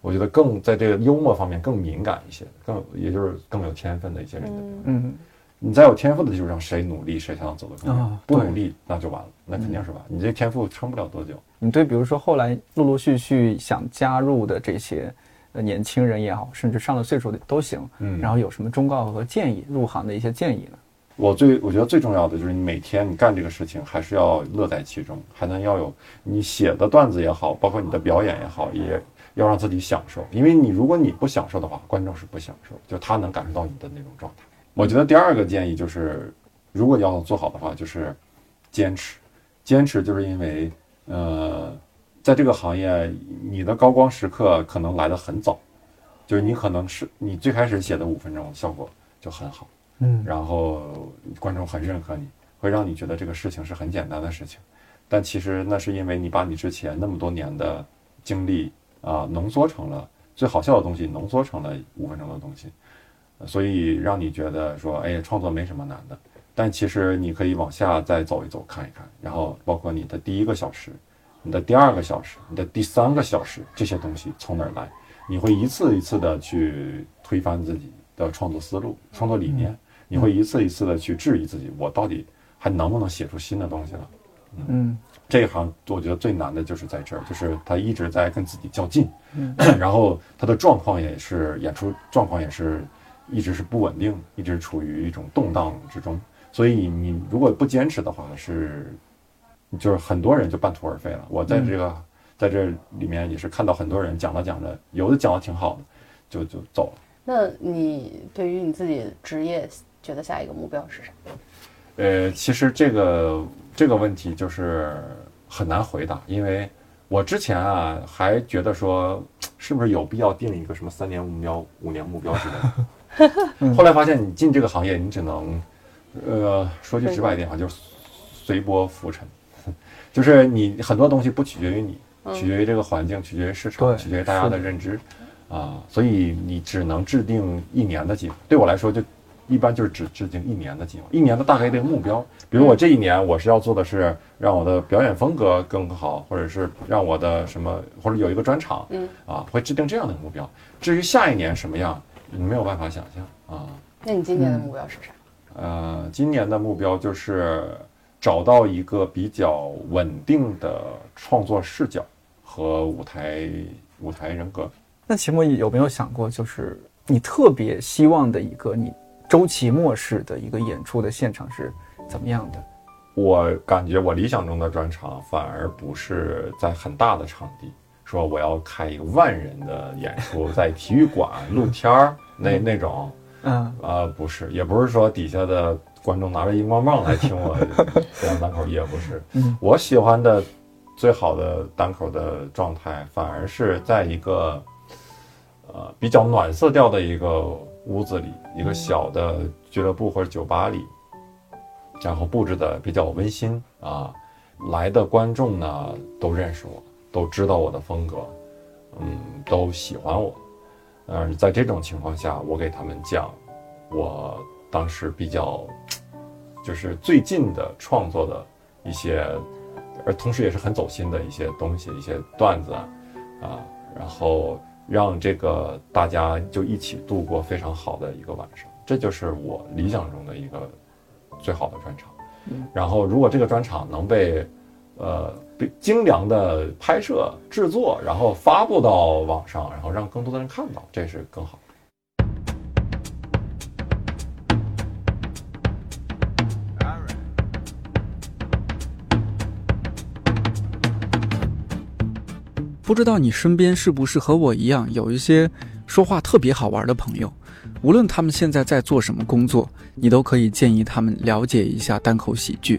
我觉得更在这个幽默方面更敏感一些，更也就是更有天分的一些人的表演。嗯，你在有天赋的基础上，谁努力谁才能走得更远。不努力那就完了，那肯定是完。你这天赋撑不了多久。你对比如说后来陆陆续续想加入的这些呃年轻人也好，甚至上了岁数的都行，嗯然后有什么忠告和建议，入行的一些建议呢？我最我觉得最重要的就是你每天你干这个事情，还是要乐在其中，还能要有你写的段子也好，包括你的表演也好，也要让自己享受。因为你如果你不享受的话，观众是不享受，就他能感受到你的那种状态。我觉得第二个建议就是，如果要做好的话，就是坚持。坚持就是因为，呃，在这个行业，你的高光时刻可能来得很早，就是你可能是你最开始写的五分钟效果就很好。嗯然后观众很认可你，会让你觉得这个事情是很简单的事情，但其实那是因为你把你之前那么多年的经历啊、浓缩成了最好笑的东西，浓缩成了五分钟的东西，呃所以让你觉得说，哎，创作没什么难的。但其实你可以往下再走一走，看一看，然后包括你的第一个小时、你的第二个小时、你的第三个小时，这些东西从哪儿来？你会一次一次的去推翻自己的创作思路、创作理念，你会一次一次的去质疑自己，我到底还能不能写出新的东西了？嗯这一行我觉得最难的就是在这儿，就是他一直在跟自己较劲，然后他的状况也是演出状况也是一直是不稳定，一直处于一种动荡之中。所以你如果不坚持的话，是就是很多人就半途而废了。我在这个、在这里面也是看到很多人讲着讲着，有的讲的挺好的，就就走了。那你对于你自己职业，觉得下一个目标是啥？呃，其实这个这个问题就是很难回答，因为我之前啊还觉得说，是不是有必要定一个什么三年目标、五年目标之类的。后来发现，你进这个行业，你只能，呃，说句直白一点话，就是随波浮沉，就是你很多东西不取决于你，取决于这个环境，取决于市场，取决于大家的认知，啊，所以你只能制定一年的计划。对我来说，就一般就是只制定一年的计划，一年的大概的目标。比如我这一年我是要做的是让我的表演风格更好，或者是让我的什么，或者有一个专场，嗯啊，会制定这样的目标。至于下一年什么样，你没有办法想象啊。那你今年的目标是啥？呃，今年的目标就是找到一个比较稳定的创作视角和舞台舞台人格。那秦墨有没有想过，就是你特别希望的一个你周奇墨式的一个演出的现场是怎么样的？我感觉我理想中的专场反而不是在很大的场地，说我要开一个万人的演出，在体育馆露天儿那那种，嗯啊，不是，也不是说底下的观众拿着荧光棒来听我讲单口，也不是。嗯我喜欢的最好的单口的状态，反而是在一个呃比较暖色调的一个屋子里，一个小的俱乐部或者酒吧里，然后布置的比较温馨啊。来的观众呢都认识我，都知道我的风格，嗯，都喜欢我。呃，在这种情况下，我给他们讲我当时比较就是最近的创作的一些，而同时也是很走心的一些东西，一些段子啊，啊然后让这个大家就一起度过非常好的一个晚上，这就是我理想中的一个最好的专场。然后，如果这个专场能被呃精良的拍摄、制作，然后发布到网上，然后让更多的人看到，这是更好。不知道你身边是不是和我一样，有一些说话特别好玩的朋友？无论他们现在在做什么工作，你都可以建议他们了解一下单口喜剧，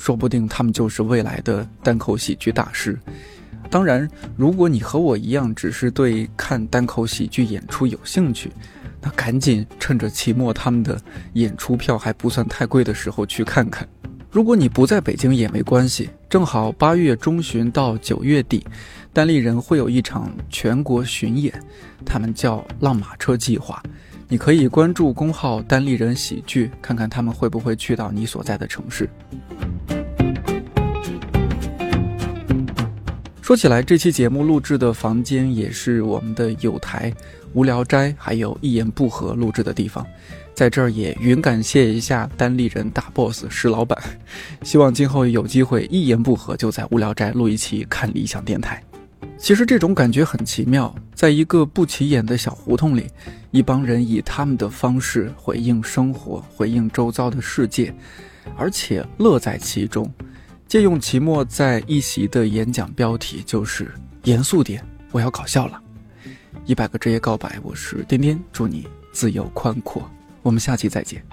说不定他们就是未来的单口喜剧大师。当然，如果你和我一样，只是对看单口喜剧演出有兴趣，那赶紧趁着期末他们的演出票还不算太贵的时候去看看。如果你不在北京也没关系，正好八月中旬到九月底，单立人会有一场全国巡演，他们叫“浪马车计划”。你可以关注公号“单立人喜剧”，看看他们会不会去到你所在的城市。说起来，这期节目录制的房间也是我们的有台、无聊斋还有一言不合录制的地方，在这儿也云感谢一下单立人大 boss 石老板，希望今后有机会一言不合就在无聊斋录一期看理想电台。其实这种感觉很奇妙，在一个不起眼的小胡同里，一帮人以他们的方式回应生活，回应周遭的世界，而且乐在其中。借用齐墨在一席的演讲标题就是“严肃点，我要搞笑了”。一百个职业告白，我是颠颠，祝你自由宽阔。我们下期再见。